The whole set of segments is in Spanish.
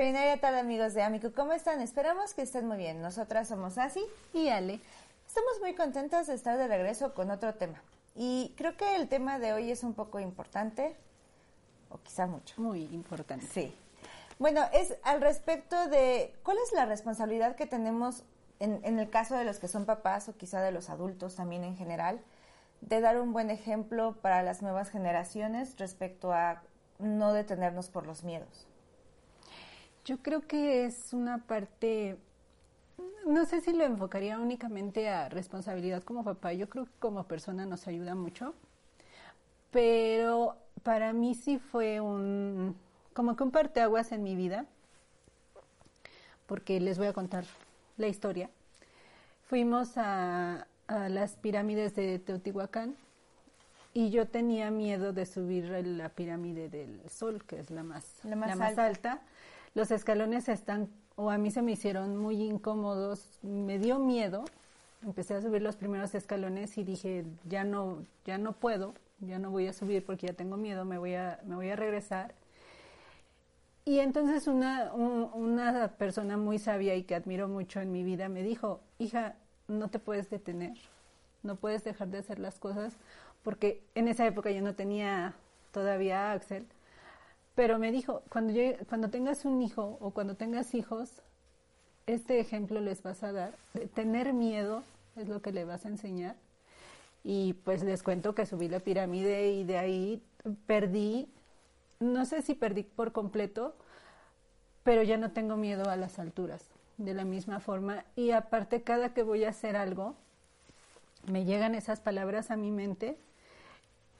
Extraordinaria tarde amigos de Amico, ¿cómo están? Esperamos que estén muy bien. Nosotras somos Asi y Ale. Estamos muy contentas de estar de regreso con otro tema. Y creo que el tema de hoy es un poco importante, o quizá mucho. Muy importante. Sí. Bueno, es al respecto de cuál es la responsabilidad que tenemos en, en el caso de los que son papás o quizá de los adultos también en general, de dar un buen ejemplo para las nuevas generaciones respecto a no detenernos por los miedos. Yo creo que es una parte, no sé si lo enfocaría únicamente a responsabilidad como papá, yo creo que como persona nos ayuda mucho, pero para mí sí fue un, como que un parteaguas en mi vida, porque les voy a contar la historia. Fuimos a, a las pirámides de Teotihuacán y yo tenía miedo de subir la pirámide del Sol, que es la más, la más, alta. Los escalones están, o a mí se me hicieron muy incómodos, me dio miedo. Empecé a subir los primeros escalones y dije, ya no, ya no puedo, ya no voy a subir porque ya tengo miedo, me voy a, me voy a regresar. Y entonces una, una persona muy sabia y que admiro mucho en mi vida me dijo, hija, no te puedes detener, no puedes dejar de hacer las cosas porque en esa época yo no tenía todavía Axel, pero me dijo, cuando, cuando tengas un hijo o cuando tengas hijos, este ejemplo les vas a dar. Tener miedo es lo que le vas a enseñar. Y pues les cuento que subí la pirámide y de ahí perdí, no sé si perdí por completo, pero ya no tengo miedo a las alturas de la misma forma. Y aparte, cada que voy a hacer algo, me llegan esas palabras a mi mente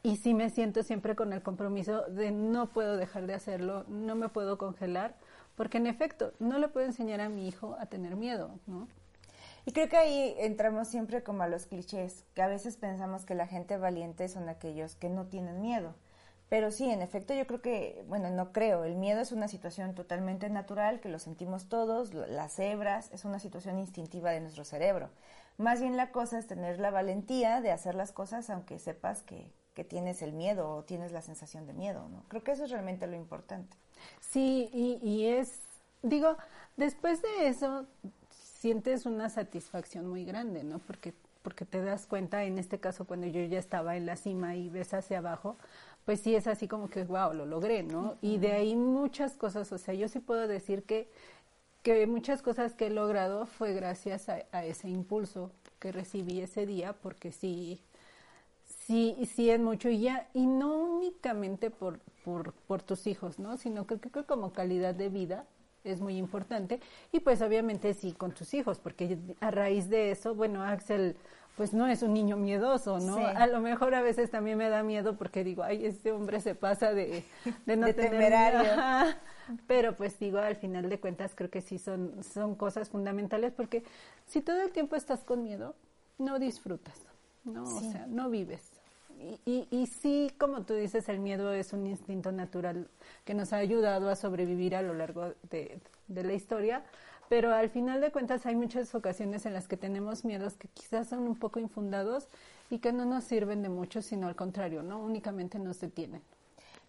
y sí me siento siempre con el compromiso de no puedo dejar de hacerlo, no me puedo congelar, porque en efecto, no le puedo enseñar a mi hijo a tener miedo, ¿no? Y creo que ahí entramos siempre como a los clichés, que a veces pensamos que la gente valiente son aquellos que no tienen miedo. Pero sí, en efecto, yo creo que, bueno, no creo, el miedo es una situación totalmente natural, que lo sentimos todos, las hebras, es una situación instintiva de nuestro cerebro. Más bien la cosa es tener la valentía de hacer las cosas aunque sepas que, que tienes el miedo o tienes la sensación de miedo, ¿no? Creo que eso es realmente lo importante. Sí, y, y es, digo, después de eso sientes una satisfacción muy grande, ¿no? Porque porque te das cuenta, en este caso cuando yo ya estaba en la cima y ves hacia abajo, pues sí es así como que, wow, lo logré, ¿no? Y de ahí muchas cosas, o sea, yo sí puedo decir que, que muchas cosas que he logrado fue gracias a, a ese impulso que recibí ese día, porque sí, sí, sí es mucho y ya, y no únicamente por, por, por tus hijos, ¿no? Sino que creo que como calidad de vida es muy importante y pues obviamente sí con tus hijos, porque a raíz de eso, bueno, Axel pues no es un niño miedoso, ¿no? A lo mejor a veces también me da miedo porque digo, ay, este hombre se pasa de, de no tener Pero pues digo, al final de cuentas creo que sí son, son cosas fundamentales porque si todo el tiempo estás con miedo, no disfrutas, ¿no? O sea, no vives. Y, y, sí, como tú dices, el miedo es un instinto natural que nos ha ayudado a sobrevivir a lo largo de, la historia, pero al final de cuentas hay muchas ocasiones en las que tenemos miedos que quizás son un poco infundados y que no nos sirven de mucho, sino al contrario, ¿no? Únicamente nos detienen.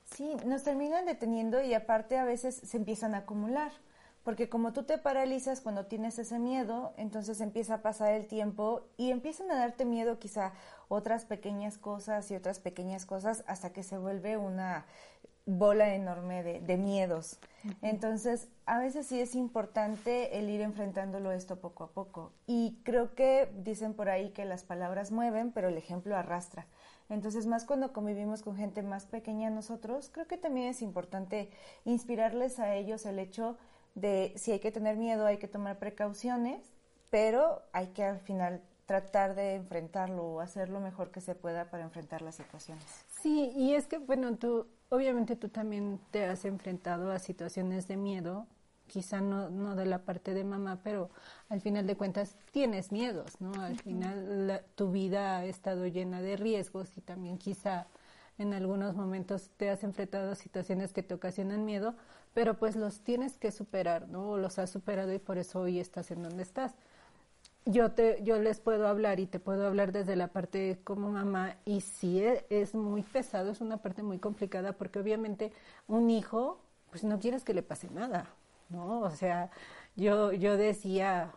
Sí, nos terminan deteniendo y aparte a veces se empiezan a acumular. Porque como tú te paralizas cuando tienes ese miedo, entonces empieza a pasar el tiempo y empiezan a darte miedo quizá otras pequeñas cosas y otras pequeñas cosas hasta que se vuelve una bola enorme de, miedos. Entonces, a veces sí es importante el ir enfrentándolo esto poco a poco. Y creo que dicen por ahí que las palabras mueven, pero el ejemplo arrastra. Entonces, más cuando convivimos con gente más pequeña nosotros, creo que también es importante inspirarles a ellos el hecho de si hay que tener miedo, hay que tomar precauciones, pero hay que al final tratar de enfrentarlo o hacer lo mejor que se pueda para enfrentar las situaciones. Sí, y es que, bueno, tú, obviamente tú también te has enfrentado a situaciones de miedo, quizá no, no de la parte de mamá, pero al final de cuentas tienes miedos, ¿no? Al final tu vida ha estado llena de riesgos y también quizá en algunos momentos te has enfrentado a situaciones que te ocasionan miedo, pero pues los tienes que superar, ¿no? Los has superado y por eso hoy estás en donde estás. Yo te, yo les puedo hablar y te puedo hablar desde la parte como mamá y sí es, es muy pesado, es una parte muy complicada porque obviamente un hijo, pues no quieres que le pase nada, ¿no? O sea, yo, yo decía,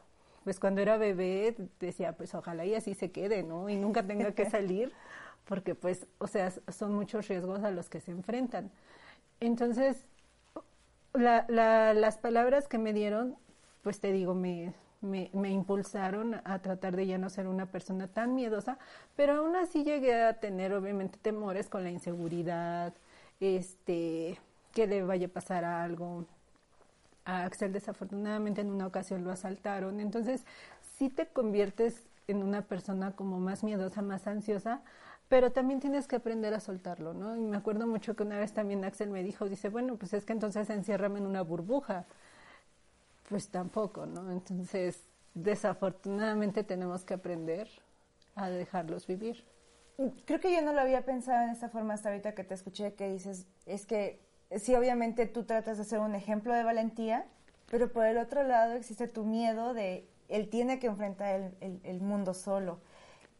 pues cuando era bebé, decía, pues ojalá y así se quede, ¿no? Y nunca tenga que salir, porque pues, o sea, son muchos riesgos a los que se enfrentan. Entonces, la, la, las palabras que me dieron, pues te digo, me, me, impulsaron a tratar de ya no ser una persona tan miedosa, pero aún así llegué a tener obviamente temores con la inseguridad, este, que le vaya a pasar algo. A Axel desafortunadamente en una ocasión lo asaltaron, entonces sí te conviertes en una persona como más miedosa, más ansiosa, pero también tienes que aprender a soltarlo, ¿no? Y me acuerdo mucho que una vez también Axel me dijo, dice, bueno, pues es que entonces enciérrame en una burbuja pues tampoco, ¿no? Entonces, desafortunadamente tenemos que aprender a dejarlos vivir. Creo que yo no lo había pensado en esta forma hasta ahorita que te escuché que dices, es que sí, obviamente tú tratas de ser un ejemplo de valentía, pero por el otro lado existe tu miedo de él tiene que enfrentar el, el mundo solo.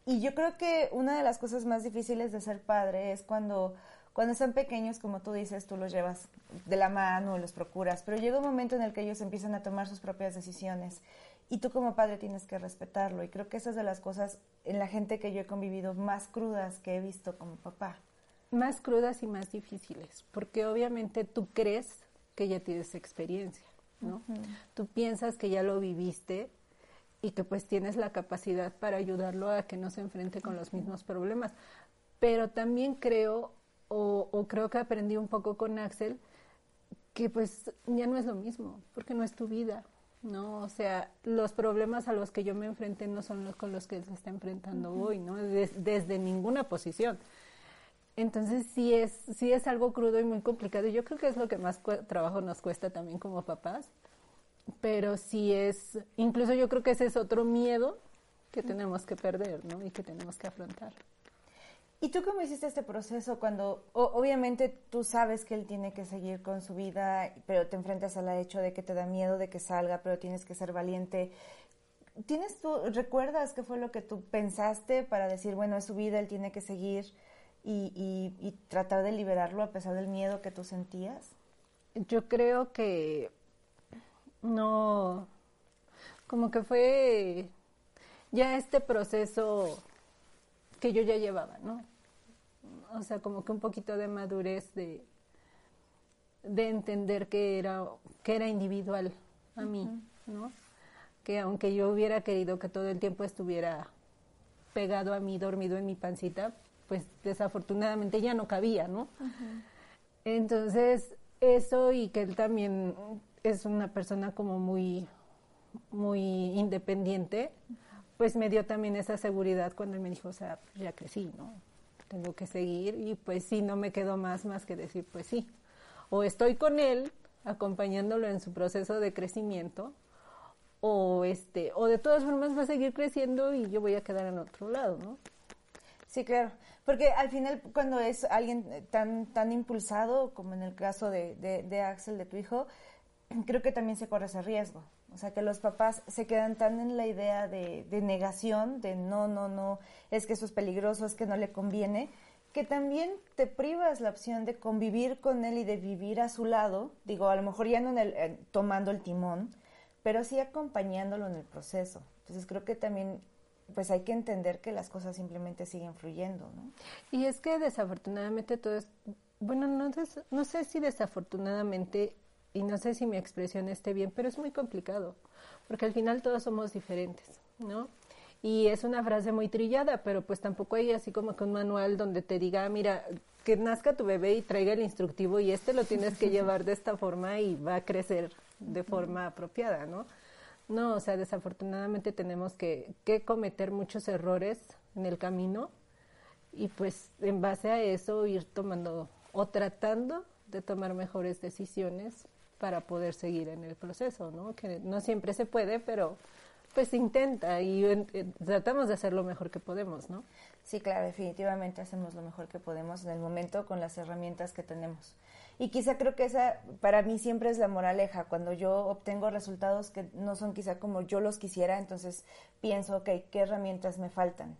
Y yo creo que una de las cosas más difíciles de ser padre es cuando cuando están pequeños, como tú dices, tú los llevas de la mano, los procuras, pero llega un momento en el que ellos empiezan a tomar sus propias decisiones y tú como padre tienes que respetarlo. Y creo que esa es de las cosas en la gente que yo he convivido más crudas que he visto como papá. Más crudas y más difíciles, porque obviamente tú crees que ya tienes experiencia, ¿no? Tú piensas que ya lo viviste y que pues tienes la capacidad para ayudarlo a que no se enfrente con los mismos problemas. Pero también creo o, creo que aprendí un poco con Axel que pues ya no es lo mismo, porque no es tu vida, ¿no? O sea, los problemas a los que yo me enfrenté no son los con los que él se está enfrentando hoy, ¿no? desde ninguna posición. Entonces sí es, sí es algo crudo y muy complicado. Yo creo que es lo que más trabajo nos cuesta también como papás. Pero sí es, incluso yo creo que ese es otro miedo que tenemos que perder, ¿no? Y que tenemos que afrontar. ¿Y tú cómo hiciste este proceso cuando, obviamente tú sabes que él tiene que seguir con su vida, pero te enfrentas al hecho de que te da miedo de que salga, pero tienes que ser valiente? ¿Tienes tú, recuerdas qué fue lo que tú pensaste para decir, bueno, es su vida, él tiene que seguir y, y tratar de liberarlo a pesar del miedo que tú sentías? Yo creo que no, como que fue ya este proceso que yo ya llevaba, ¿no? o sea, como que un poquito de madurez de, de entender que era, que era individual a mí, ¿no? Que aunque yo hubiera querido que todo el tiempo estuviera pegado a mí, dormido en mi pancita, pues desafortunadamente ya no cabía, ¿no? Entonces, eso y que él también es una persona como muy, muy independiente, pues me dio también esa seguridad cuando él me dijo, o sea, ya crecí, ¿no? tengo que seguir y pues sí, no me quedo más más que decir pues sí. O estoy con él acompañándolo en su proceso de crecimiento o este o de todas formas va a seguir creciendo y yo voy a quedar en otro lado, ¿no? Sí, claro, porque al final cuando es alguien tan tan impulsado como en el caso de, de, de Axel, de tu hijo, creo que también se corre ese riesgo. O sea, que los papás se quedan tan en la idea de, negación, de no, no, no, es que eso es peligroso, es que no le conviene, que también te privas la opción de convivir con él y de vivir a su lado, digo, a lo mejor ya no en el, tomando el timón, pero sí acompañándolo en el proceso. Entonces creo que también pues hay que entender que las cosas simplemente siguen fluyendo, ¿no? Y es que desafortunadamente todo es, bueno, no, no sé si desafortunadamente y no sé si mi expresión esté bien, pero es muy complicado, porque al final todos somos diferentes, ¿no? Y es una frase muy trillada, pero pues tampoco hay así como que un manual donde te diga, mira, que nazca tu bebé y traiga el instructivo y este lo tienes que llevar de esta forma y va a crecer de forma apropiada, ¿no? No, o sea, desafortunadamente tenemos que, que cometer muchos errores en el camino y pues en base a eso ir tomando o tratando de tomar mejores decisiones para poder seguir en el proceso, ¿no? Que no siempre se puede, pero pues intenta y tratamos de hacer lo mejor que podemos, ¿no? Sí, claro, definitivamente hacemos lo mejor que podemos en el momento con las herramientas que tenemos. Y quizá creo que esa para mí siempre es la moraleja, cuando yo obtengo resultados que no son quizá como yo los quisiera, entonces pienso, ok, ¿qué herramientas me faltan?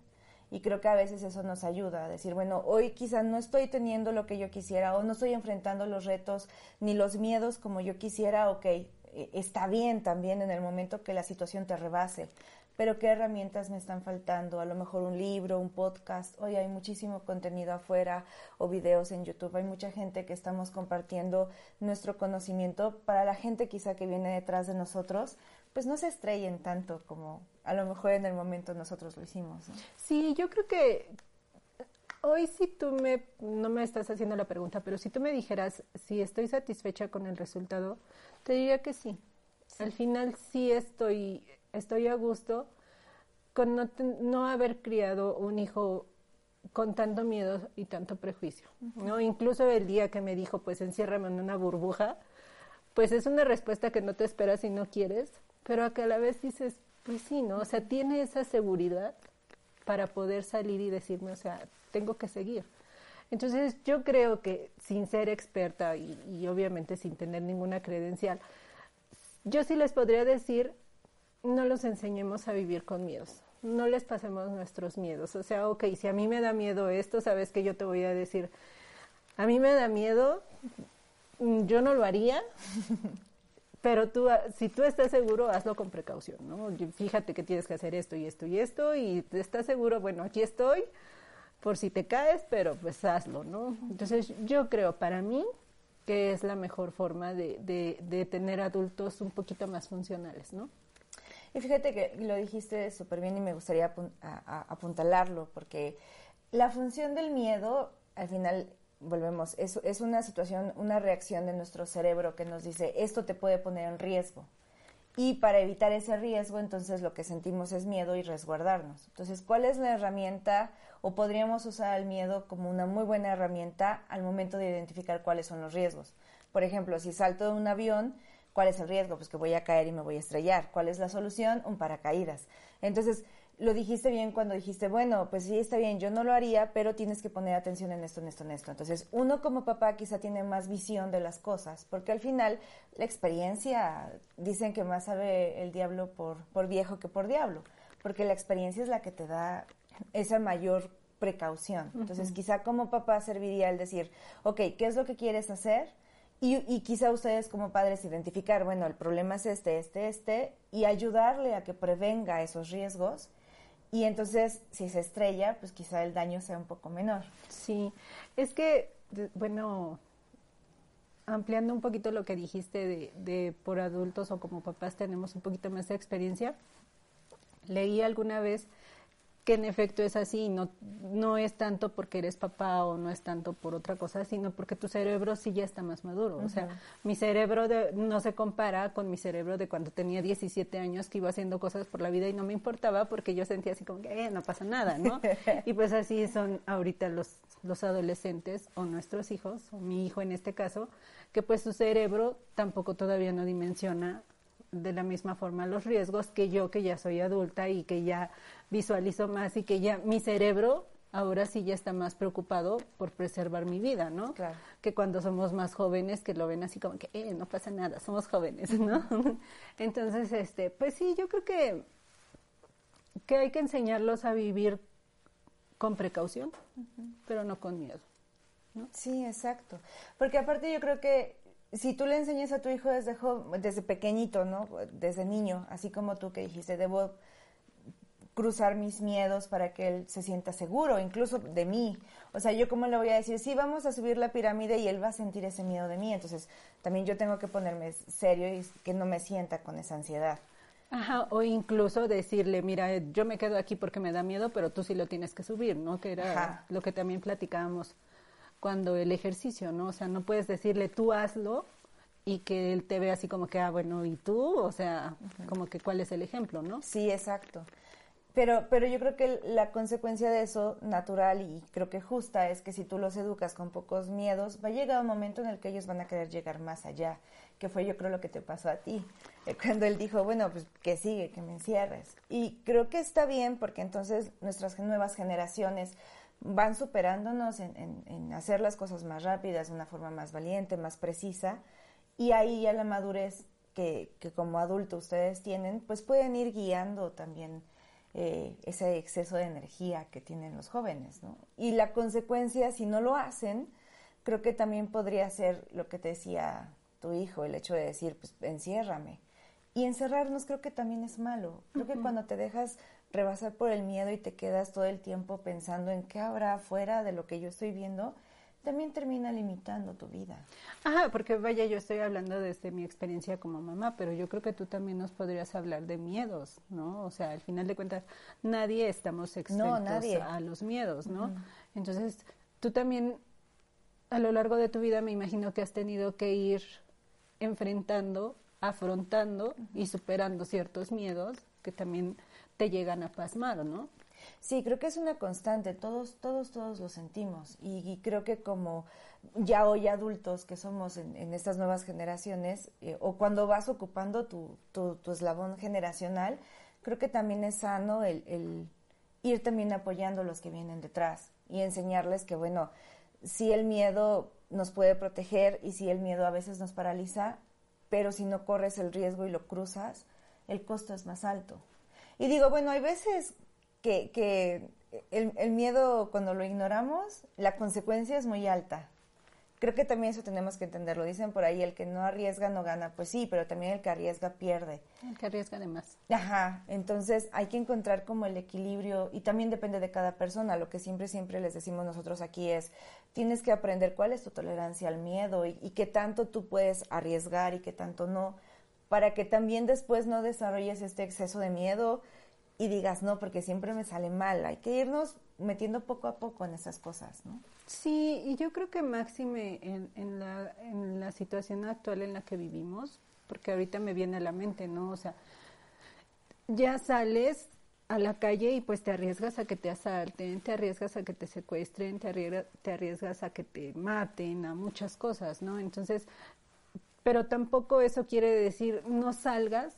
Y creo que a veces eso nos ayuda a decir, bueno, hoy quizás no estoy teniendo lo que yo quisiera o no estoy enfrentando los retos ni los miedos como yo quisiera, ok, eh, está bien también en el momento que la situación te rebase, pero qué herramientas me están faltando, a lo mejor un libro, un podcast, hoy hay muchísimo contenido afuera o videos en YouTube, hay mucha gente que estamos compartiendo nuestro conocimiento para la gente quizá que viene detrás de nosotros, pues no se estrellen tanto como a lo mejor en el momento nosotros lo hicimos. Sí, yo creo que hoy si tú me, no me estás haciendo la pregunta, pero si tú me dijeras si estoy satisfecha con el resultado, te diría que sí. Al final sí estoy estoy a gusto con no, haber criado un hijo con tanto miedo y tanto prejuicio, ¿no? Incluso el día que me dijo, pues enciérrame en una burbuja, pues es una respuesta que no te esperas y no quieres, pero a que a la vez dices, pues sí, ¿no? O sea, tiene esa seguridad para poder salir y decirme, o sea, tengo que seguir. Entonces yo creo que sin ser experta y, y obviamente sin tener ninguna credencial, yo sí les podría decir no los enseñemos a vivir con miedos. No les pasemos nuestros miedos. O sea, ok, si a mí me da miedo esto, sabes que yo te voy a decir, a mí me da miedo, mm, yo no lo haría, pero tú, ah, si tú estás seguro, hazlo con precaución, ¿no? Fíjate que tienes que hacer esto y esto y esto, y estás seguro, bueno, aquí estoy, por si te caes, pero pues hazlo, ¿no? Entonces, yo creo, para mí, que es la mejor forma de, de, de tener adultos un poquito más funcionales, ¿no? Y fíjate que lo dijiste súper bien y me gustaría apuntalarlo, porque la función del miedo, al final, volvemos, es, es una situación, una reacción de nuestro cerebro que nos dice, esto te puede poner en riesgo. Y para evitar ese riesgo, entonces lo que sentimos es miedo y resguardarnos. Entonces, ¿cuál es la herramienta o podríamos usar el miedo como una muy buena herramienta al momento de identificar cuáles son los riesgos? Por ejemplo, si salto de un avión, ¿Cuál es el riesgo? Pues que voy a caer y me voy a estrellar. ¿Cuál es la solución? Un paracaídas. Entonces, lo dijiste bien cuando dijiste, bueno, pues sí, está bien, yo no lo haría, pero tienes que poner atención en esto, en esto, en esto. Entonces, uno como papá quizá tiene más visión de las cosas, porque al final la experiencia, dicen que más sabe el diablo por, por viejo que por diablo, porque la experiencia es la que te da esa mayor precaución. Entonces, quizá como papá serviría el decir, ok, ¿qué es lo que quieres hacer? Y, quizá ustedes como padres identificar, bueno, el problema es este, este, este, y ayudarle a que prevenga esos riesgos. Y entonces, si se estrella, pues quizá el daño sea un poco menor. Sí, es que, bueno, ampliando un poquito lo que dijiste de, de por adultos o como papás tenemos un poquito más de experiencia, leí alguna vez que en efecto es así, no, no es tanto porque eres papá o no es tanto por otra cosa, sino porque tu cerebro sí ya está más maduro. O sea, mi cerebro no se compara con mi cerebro de cuando tenía 17 años que iba haciendo cosas por la vida y no me importaba porque yo sentía así como que eh, no pasa nada, ¿no? y pues así son ahorita los, los adolescentes o nuestros hijos, o mi hijo en este caso, que pues su cerebro tampoco todavía no dimensiona de la misma forma los riesgos que yo que ya soy adulta y que ya visualizo más y que ya mi cerebro ahora sí ya está más preocupado por preservar mi vida, ¿no? Claro. Que cuando somos más jóvenes que lo ven así como que, eh, no pasa nada, somos jóvenes, ¿no? Entonces, este, pues sí, yo creo que, que hay que enseñarlos a vivir con precaución, pero no con miedo. ¿no? Sí, exacto. Porque aparte yo creo que si tú le enseñas a tu hijo desde, desde pequeñito, ¿no? Desde niño, así como tú que dijiste, debo cruzar mis miedos para que él se sienta seguro, incluso de mí. O sea, yo cómo le voy a decir, sí, vamos a subir la pirámide y él va a sentir ese miedo de mí. Entonces, también yo tengo que ponerme serio y que no me sienta con esa ansiedad. Ajá, o incluso decirle, mira, yo me quedo aquí porque me da miedo, pero tú sí lo tienes que subir, ¿no? Que era lo que también platicábamos cuando el ejercicio, ¿no? O sea, no puedes decirle, tú hazlo y que él te vea así como que, ah, bueno, ¿y tú? O sea, como que cuál es el ejemplo, ¿no? Sí, exacto. Pero, pero yo creo que la consecuencia de eso, natural y creo que justa, es que si tú los educas con pocos miedos, va a llegar un momento en el que ellos van a querer llegar más allá, que fue yo creo lo que te pasó a ti, eh, cuando él dijo, bueno, pues que sigue, que me encierres. Y creo que está bien porque entonces nuestras nuevas generaciones van superándonos en, en hacer las cosas más rápidas, de una forma más valiente, más precisa, y ahí ya la madurez que, que como adulto ustedes tienen, pues pueden ir guiando también eh, ese exceso de energía que tienen los jóvenes. ¿no? Y la consecuencia, si no lo hacen, creo que también podría ser lo que te decía tu hijo, el hecho de decir, pues enciérrame. Y encerrarnos creo que también es malo. Creo que cuando te dejas rebasar por el miedo y te quedas todo el tiempo pensando en qué habrá afuera de lo que yo estoy viendo, también termina limitando tu vida. Ajá, porque vaya, yo estoy hablando desde mi experiencia como mamá, pero yo creo que tú también nos podrías hablar de miedos, ¿no? O sea, al final de cuentas, nadie estamos exentos a los miedos, ¿no? Entonces, tú también, a lo largo de tu vida, me imagino que has tenido que ir enfrentando, afrontando y superando ciertos miedos que también te llegan a pasmar, ¿no? Sí, creo que es una constante, todos, todos, todos lo sentimos y, creo que como ya hoy adultos que somos en, estas nuevas generaciones eh, o cuando vas ocupando tu, tu, eslabón generacional, creo que también es sano el, ir también apoyando a los que vienen detrás y enseñarles que, bueno, si el miedo nos puede proteger y si el miedo a veces nos paraliza, pero si no corres el riesgo y lo cruzas, el costo es más alto. Y digo, bueno, hay veces que, el, miedo cuando lo ignoramos, la consecuencia es muy alta. Creo que también eso tenemos que entenderlo. Dicen por ahí, el que no arriesga no gana. Pues sí, pero también el que arriesga pierde. El que arriesga de más. Ajá, entonces hay que encontrar como el equilibrio y también depende de cada persona. Lo que siempre, siempre les decimos nosotros aquí es, tienes que aprender cuál es tu tolerancia al miedo y, y qué tanto tú puedes arriesgar y qué tanto no, para que también después no desarrolles este exceso de miedo y digas, no, porque siempre me sale mal. Hay que irnos metiendo poco a poco en esas cosas, ¿no? Sí, y yo creo que máxime en, la, situación actual en la que vivimos, porque ahorita me viene a la mente, ¿no? O sea, ya sales a la calle y pues te arriesgas a que te asalten, te arriesgas a que te secuestren, te arriesgas a que te maten, a muchas cosas, ¿no? Entonces, pero tampoco eso quiere decir no salgas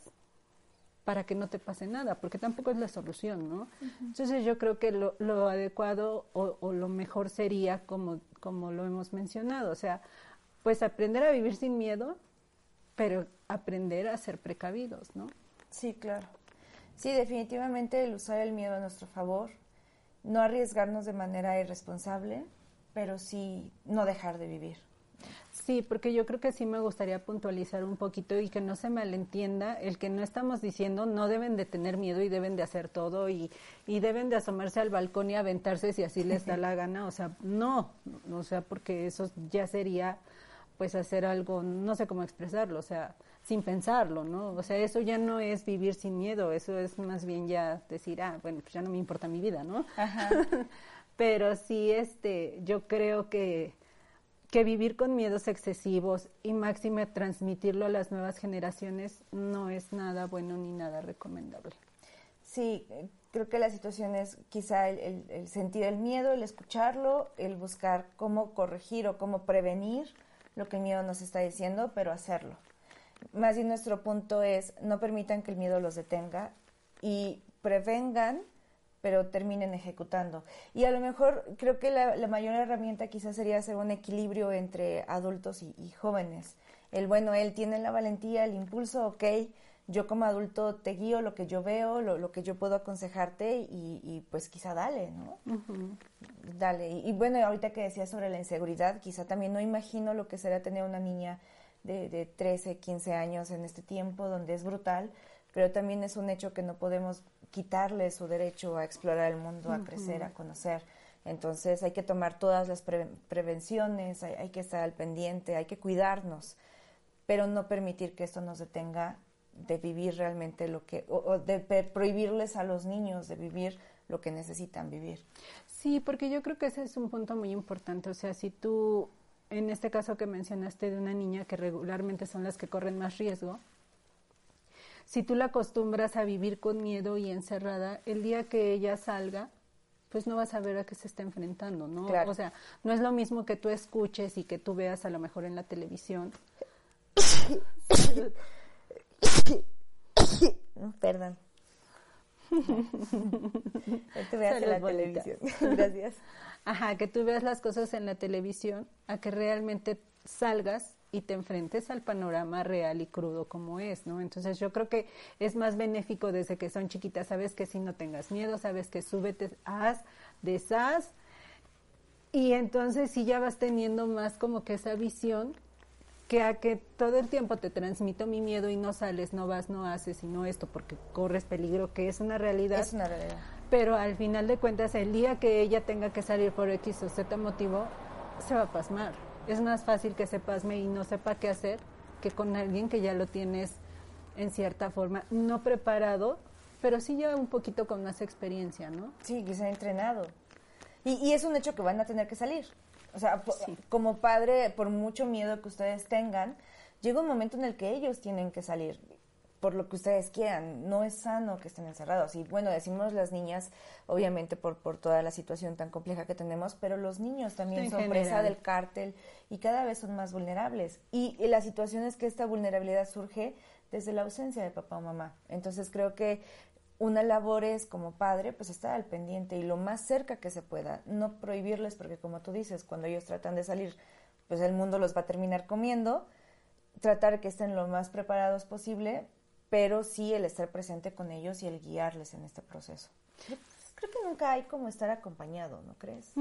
para que no te pase nada, porque tampoco es la solución, ¿no? Entonces yo creo que lo, lo adecuado o, o, lo mejor sería como, como lo hemos mencionado, o sea, pues aprender a vivir sin miedo, pero aprender a ser precavidos, ¿no? Sí, claro. Sí, definitivamente el usar el miedo a nuestro favor, no arriesgarnos de manera irresponsable, pero sí no dejar de vivir. Sí, porque yo creo que sí me gustaría puntualizar un poquito y que no se malentienda el que no estamos diciendo no deben de tener miedo y deben de hacer todo y, y deben de asomarse al balcón y aventarse si así les da la gana. O sea, no, o sea, porque eso ya sería pues hacer algo, no sé cómo expresarlo, o sea, sin pensarlo, ¿no? O sea, eso ya no es vivir sin miedo, eso es más bien ya decir, ah, bueno, pues ya no me importa mi vida, ¿no? Ajá. Pero sí, este, yo creo que que vivir con miedos excesivos y máxime transmitirlo a las nuevas generaciones no es nada bueno ni nada recomendable. Sí, creo que la situación es quizá el, sentir el miedo, el escucharlo, el buscar cómo corregir o cómo prevenir lo que el miedo nos está diciendo, pero hacerlo. Más bien nuestro punto es no permitan que el miedo los detenga y prevengan pero terminen ejecutando. Y a lo mejor creo que la, mayor herramienta quizás sería hacer un equilibrio entre adultos y, jóvenes. El bueno, él tiene la valentía, el impulso, ok, yo como adulto te guío lo que yo veo, lo, que yo puedo aconsejarte y, pues quizá dale, ¿no? Dale. Y, bueno, ahorita que decía sobre la inseguridad, quizá también no imagino lo que será tener una niña de, de 13, 15 años en este tiempo donde es brutal, pero también es un hecho que no podemos quitarle su derecho a explorar el mundo, a crecer, a conocer. Entonces hay que tomar todas las prevenciones, hay, que estar al pendiente, hay que cuidarnos, pero no permitir que esto nos detenga de vivir realmente lo que, o, de prohibirles a los niños de vivir lo que necesitan vivir. Sí, porque yo creo que ese es un punto muy importante. O sea, si tú, en este caso que mencionaste de una niña que regularmente son las que corren más riesgo, si tú la acostumbras a vivir con miedo y encerrada, el día que ella salga, pues no vas a ver a qué se está enfrentando, ¿no? O sea, no es lo mismo que tú escuches y que tú veas a lo mejor en la televisión. Perdón. que tú veas en la televisión. Gracias. Ajá, que tú veas las cosas en la televisión, a que realmente salgas y te enfrentes al panorama real y crudo como es, ¿no? Entonces yo creo que es más benéfico desde que son chiquitas, sabes que si no tengas miedo, sabes que súbete, haz, deshaz, y entonces si ya vas teniendo más como que esa visión, que a que todo el tiempo te transmito mi miedo y no sales, no vas, no haces y no esto porque corres peligro, que es una realidad. Es una realidad. Pero al final de cuentas, el día que ella tenga que salir por X o Z motivo, se va a pasmar. Es más fácil que se pasme y no sepa qué hacer que con alguien que ya lo tienes en cierta forma, no preparado, pero sí lleva un poquito con más experiencia, ¿no? Sí, que se ha entrenado. Y, y es un hecho que van a tener que salir. O sea, como padre, por mucho miedo que ustedes tengan, llega un momento en el que ellos tienen que salir por lo que ustedes quieran. No es sano que estén encerrados. Y bueno, decimos las niñas, obviamente por, por toda la situación tan compleja que tenemos, pero los niños también son presa del cártel y cada vez son más vulnerables. Y, y la situación es que esta vulnerabilidad surge desde la ausencia de papá o mamá. Entonces creo que una labor es como padre, pues estar al pendiente y lo más cerca que se pueda, no prohibirles porque como tú dices, cuando ellos tratan de salir, pues el mundo los va a terminar comiendo, tratar que estén lo más preparados posible, pero sí el estar presente con ellos y el guiarles en este proceso. Creo que nunca hay como estar acompañado, ¿no crees?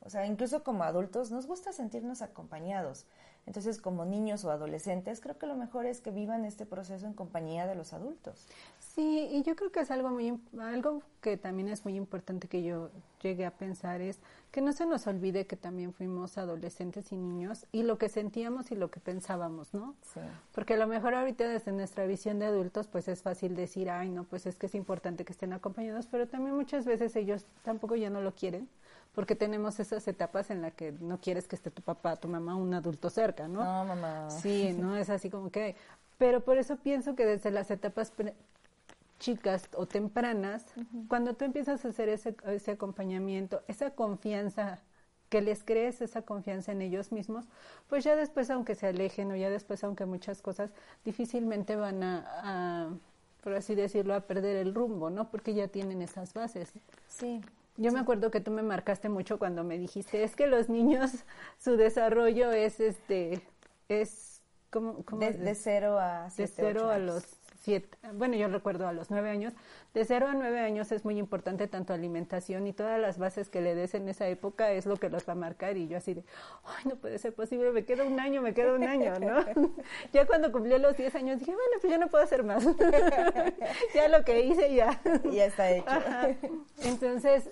O sea, incluso como adultos nos gusta sentirnos acompañados. Entonces, como niños o adolescentes, creo que lo mejor es que vivan este proceso en compañía de los adultos. Sí, y yo creo que es algo muy algo que también es muy importante que yo llegué a pensar es que no se nos olvide que también fuimos adolescentes y niños y lo que sentíamos y lo que pensábamos, ¿no? Sí. Porque a lo mejor ahorita desde nuestra visión de adultos pues es fácil decir, "Ay, no, pues es que es importante que estén acompañados", pero también muchas veces ellos tampoco ya no lo quieren porque tenemos esas etapas en las que no quieres que esté tu papá, tu mamá, un adulto cerca, ¿no? No, mamá. Sí, no es así como que... Pero por eso pienso que desde las etapas chicas o tempranas, cuando tú empiezas a hacer ese, ese acompañamiento, esa confianza que les crees esa confianza en ellos mismos, pues ya después, aunque se alejen o ya después, aunque muchas cosas difícilmente van a, a, por así decirlo, a perder el rumbo, ¿no? Porque ya tienen esas bases. Sí. Yo me acuerdo que tú me marcaste mucho cuando me dijiste, es que los niños, su desarrollo es este, es como... de, cero a De cero a los siete, bueno, yo recuerdo a los nueve años, de cero a nueve años es muy importante tanto alimentación y todas las bases que le des en esa época es lo que los va a marcar y yo así de, ay, no puede ser posible, me queda un año, me queda un año, ¿no? ya cuando cumplí los diez años dije, bueno, pues ya no puedo hacer más. ya lo que hice ya. ya está hecho. Entonces,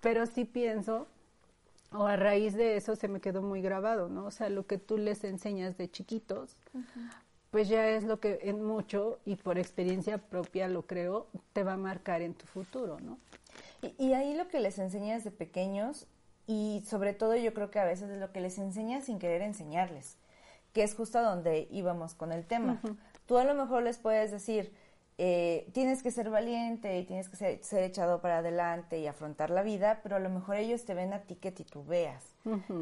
pero sí pienso o a raíz de eso se me quedó muy grabado, ¿no? O sea, lo que tú les enseñas de chiquitos, pues ya es lo que en mucho y por experiencia propia lo creo, te va a marcar en tu futuro, ¿no? Y, ahí lo que les enseñas de pequeños y sobre todo yo creo que a veces es lo que les enseñas sin querer enseñarles, que es justo a donde íbamos con el tema. Tú a lo mejor les puedes decir, eh, tienes que ser valiente y tienes que ser, ser, echado para adelante y afrontar la vida, pero a lo mejor ellos te ven a ti que titubeas.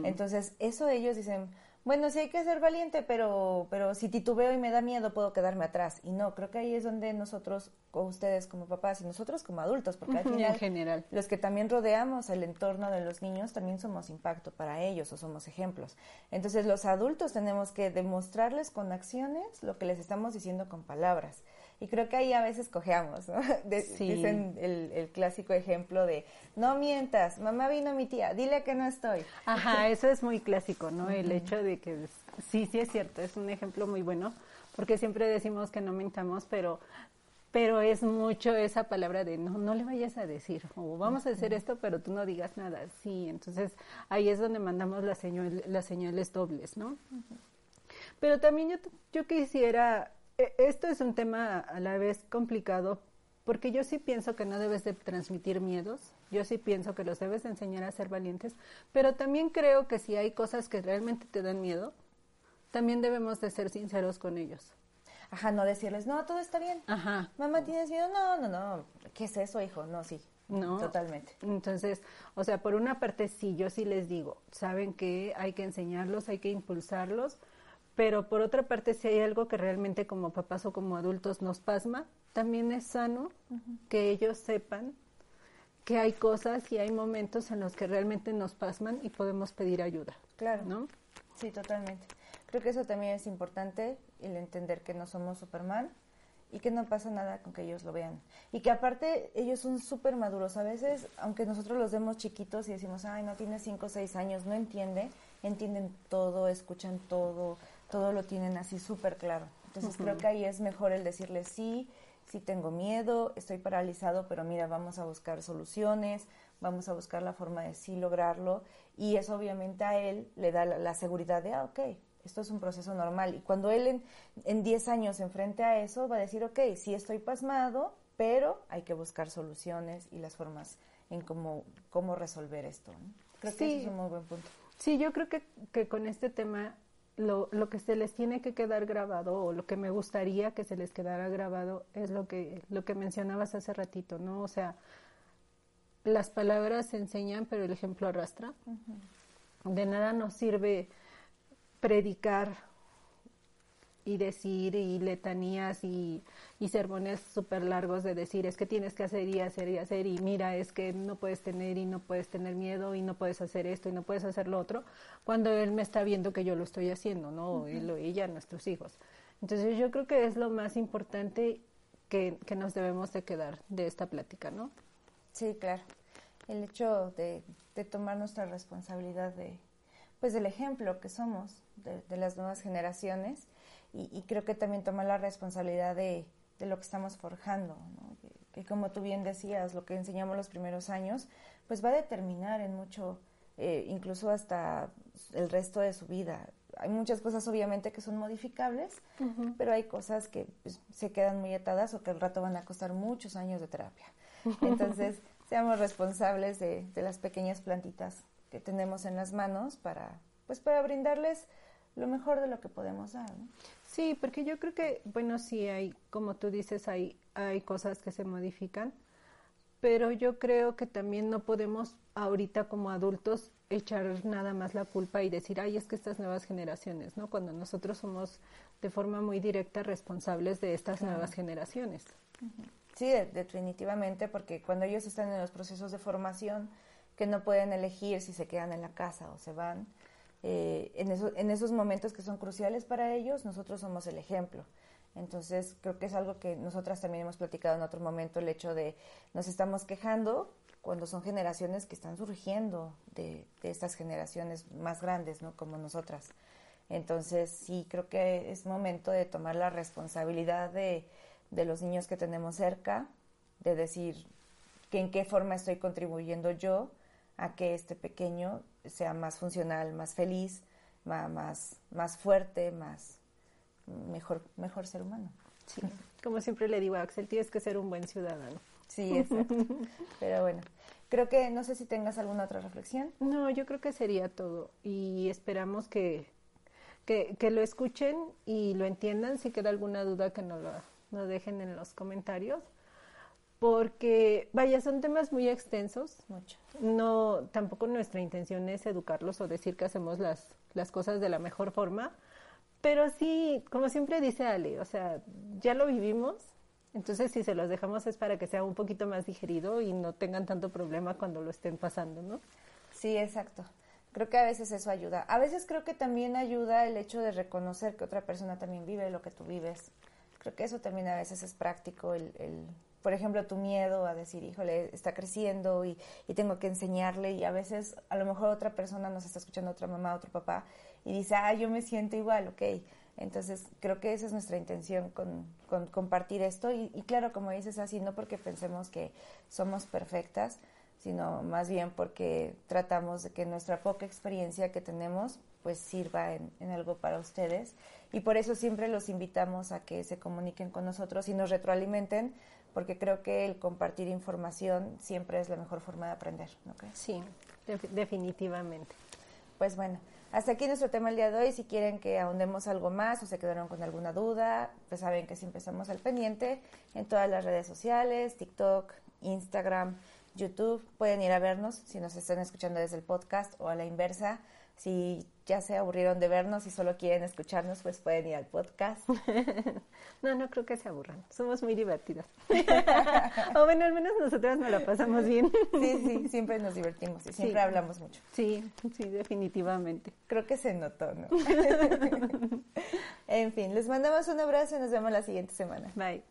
Entonces, eso ellos dicen, bueno, sí hay que ser valiente, pero, pero si titubeo y me da miedo, puedo quedarme atrás. Y no, creo que ahí es donde nosotros, o ustedes como papás y nosotros como adultos, porque al final, en general. los que también rodeamos el entorno de los niños, también somos impacto para ellos o somos ejemplos. Entonces, los adultos tenemos que demostrarles con acciones lo que les estamos diciendo con palabras. Y creo que ahí a veces cojeamos, ¿no? Dicen el, el, clásico ejemplo de, no mientas, mamá vino mi tía, dile que no estoy. Ajá, eso es muy clásico, ¿no? El hecho de que, sí, sí es cierto, es un ejemplo muy bueno, porque siempre decimos que no mentamos, pero pero es mucho esa palabra de no, no le vayas a decir, o vamos a hacer esto, pero tú no digas nada. Sí, entonces ahí es donde mandamos las, señal, las señales dobles, ¿no? Pero también yo, yo quisiera esto es un tema a la vez complicado porque yo sí pienso que no debes de transmitir miedos, yo sí pienso que los debes de enseñar a ser valientes, pero también creo que si hay cosas que realmente te dan miedo, también debemos de ser sinceros con ellos. Ajá, no decirles, no, todo está bien. Ajá. Mamá, ¿tienes miedo? No, no, no. ¿Qué es eso, hijo? No, sí. No. Totalmente. Entonces, o sea, por una parte sí, yo sí les digo, saben que hay que enseñarlos, hay que impulsarlos, pero por otra parte, si hay algo que realmente como papás o como adultos nos pasma, también es sano que ellos sepan que hay cosas y hay momentos en los que realmente nos pasman y podemos pedir ayuda. Claro. ¿No? Sí, totalmente. Creo que eso también es importante, el entender que no somos Superman y que no pasa nada con que ellos lo vean. Y que aparte ellos son súper maduros. A veces, aunque nosotros los vemos chiquitos y decimos, ay, no tiene cinco o seis años, no entiende, entienden todo, escuchan todo, todo lo tienen así súper claro. Entonces creo que ahí es mejor el decirle sí, sí tengo miedo, estoy paralizado, pero mira, vamos a buscar soluciones, vamos a buscar la forma de sí lograrlo y eso obviamente a él le da la, seguridad de, ah, ok, esto es un proceso normal. Y cuando él en 10 años se enfrente a eso, va a decir, ok, sí estoy pasmado, pero hay que buscar soluciones y las formas en cómo, cómo resolver esto. Creo que eso es un muy buen punto. Sí, yo creo que, que con este tema lo, lo, que se les tiene que quedar grabado o lo que me gustaría que se les quedara grabado es lo que, lo que mencionabas hace ratito, ¿no? O sea, las palabras se enseñan, pero el ejemplo arrastra. De nada nos sirve predicar y decir y letanías y, y sermones súper largos de decir es que tienes que hacer y hacer y hacer y mira es que no puedes tener y no puedes tener miedo y no puedes hacer esto y no puedes hacer lo otro cuando él me está viendo que yo lo estoy haciendo, ¿no? Él o ella, nuestros hijos. Entonces yo creo que es lo más importante que, que nos debemos de quedar de esta plática, ¿no? Sí, claro. El hecho de, de tomar nuestra responsabilidad de, pues del ejemplo que somos de, de las nuevas generaciones y, creo que también toma la responsabilidad de, lo que estamos forjando, ¿no? que, como tú bien decías, lo que enseñamos los primeros años, pues va a determinar en mucho, eh, incluso hasta el resto de su vida. Hay muchas cosas obviamente que son modificables, pero hay cosas que pues, se quedan muy atadas o que al rato van a costar muchos años de terapia. Entonces, seamos responsables de, de las pequeñas plantitas que tenemos en las manos para, pues, para brindarles lo mejor de lo que podemos dar. ¿no? Sí, porque yo creo que, bueno, sí hay, como tú dices, hay, hay cosas que se modifican, pero yo creo que también no podemos ahorita como adultos echar nada más la culpa y decir, ay, es que estas nuevas generaciones, ¿no? Cuando nosotros somos de forma muy directa responsables de estas nuevas generaciones. Sí, definitivamente, porque cuando ellos están en los procesos de formación, que no pueden elegir si se quedan en la casa o se van, eh, en, esos momentos que son cruciales para ellos, nosotros somos el ejemplo. Entonces, creo que es algo que nosotras también hemos platicado en otro momento, el hecho de nos estamos quejando cuando son generaciones que están surgiendo de, estas generaciones más grandes, ¿no? Como nosotras. Entonces, sí, creo que es momento de tomar la responsabilidad de, de los niños que tenemos cerca, de decir que en qué forma estoy contribuyendo yo a que este pequeño sea más funcional, más feliz, más, más fuerte, más mejor, mejor ser humano. Sí. Como siempre le digo a Axel, tienes que ser un buen ciudadano. Sí, exacto. Pero bueno, creo que no sé si tengas alguna otra reflexión. No, yo creo que sería todo. Y esperamos que, que, lo escuchen y lo entiendan. Si queda alguna duda, que nos lo dejen en los comentarios porque vaya, son temas muy extensos. Mucho. No, tampoco nuestra intención es educarlos o decir que hacemos las, las cosas de la mejor forma, pero sí, como siempre dice Ale, o sea, ya lo vivimos, entonces si se los dejamos es para que sea un poquito más digerido y no tengan tanto problema cuando lo estén pasando, ¿no? Sí, exacto. Creo que a veces eso ayuda. A veces creo que también ayuda el hecho de reconocer que otra persona también vive lo que tú vives. Creo que eso también a veces es práctico, el, el por ejemplo, tu miedo a decir, híjole, está creciendo y, tengo que enseñarle y a veces a lo mejor otra persona nos está escuchando, otra mamá, otro papá, y dice, ah, yo me siento igual, ok. Entonces, creo que esa es nuestra intención con, compartir esto y, y, claro, como dices así, no porque pensemos que somos perfectas, sino más bien porque tratamos de que nuestra poca experiencia que tenemos pues sirva en, en, algo para ustedes y por eso siempre los invitamos a que se comuniquen con nosotros y nos retroalimenten porque creo que el compartir información siempre es la mejor forma de aprender. ¿no Sí, definitivamente. Pues bueno, hasta aquí nuestro tema el día de hoy. Si quieren que ahondemos algo más o se quedaron con alguna duda, pues saben que siempre estamos al pendiente en todas las redes sociales, TikTok, Instagram, YouTube. Pueden ir a vernos si nos están escuchando desde el podcast o a la inversa si ya se aburrieron de vernos y solo quieren escucharnos, pues pueden ir al podcast. no, no creo que se aburran. Somos muy divertidas. o bueno, al menos nosotras nos la pasamos bien. sí, sí, siempre nos divertimos y siempre hablamos mucho. Sí, sí, definitivamente. Creo que se notó, ¿no? en fin, les mandamos un abrazo y nos vemos la siguiente semana. Bye.